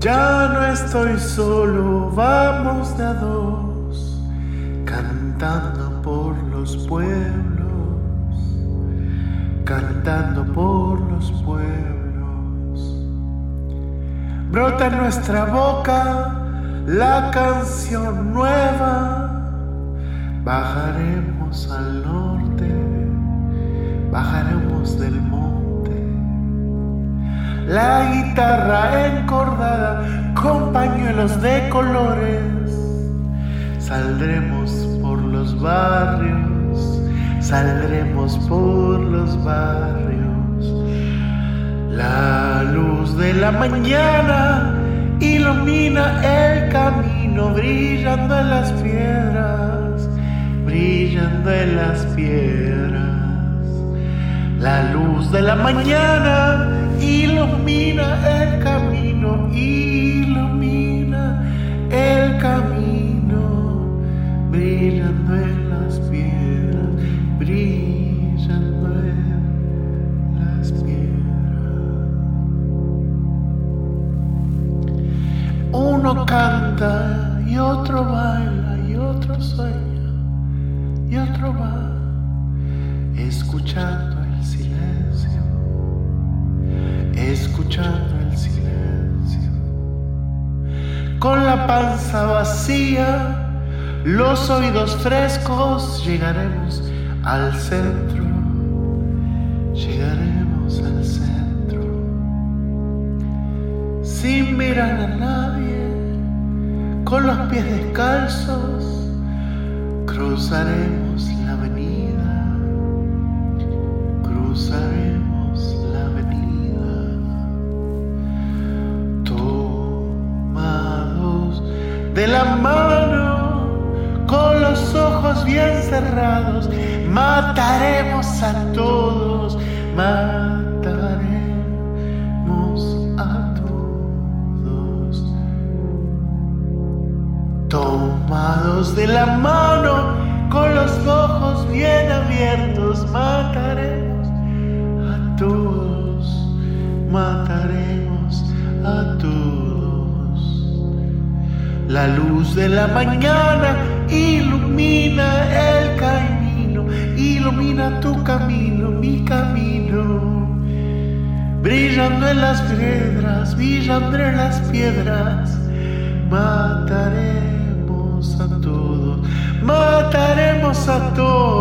Ya no estoy solo, vamos de a dos, cantando por los pueblos, cantando por los pueblos. Brota en nuestra boca la canción nueva, bajaremos al norte, bajaremos del monte la guitarra encordada con pañuelos de colores. Saldremos por los barrios, saldremos por los barrios. La luz de la mañana ilumina el camino, brillando en las piedras, brillando en las piedras. La luz de la mañana ilumina Uno canta y otro baila y otro sueña y otro va escuchando escuchando el silencio. Con la panza vacía, los oídos frescos, llegaremos al centro, con los pies descalzos, cruzaremos la avenida, cruzaremos. de la mano, con los ojos bien cerrados, mataremos a todos, mataremos De la mano, con los ojos bien abiertos, mataremos a todos, mataremos a todos. La luz de la mañana ilumina el camino, ilumina tu camino, mi camino. Brillando en las piedras, brillando en las piedras, mataremos mataremos a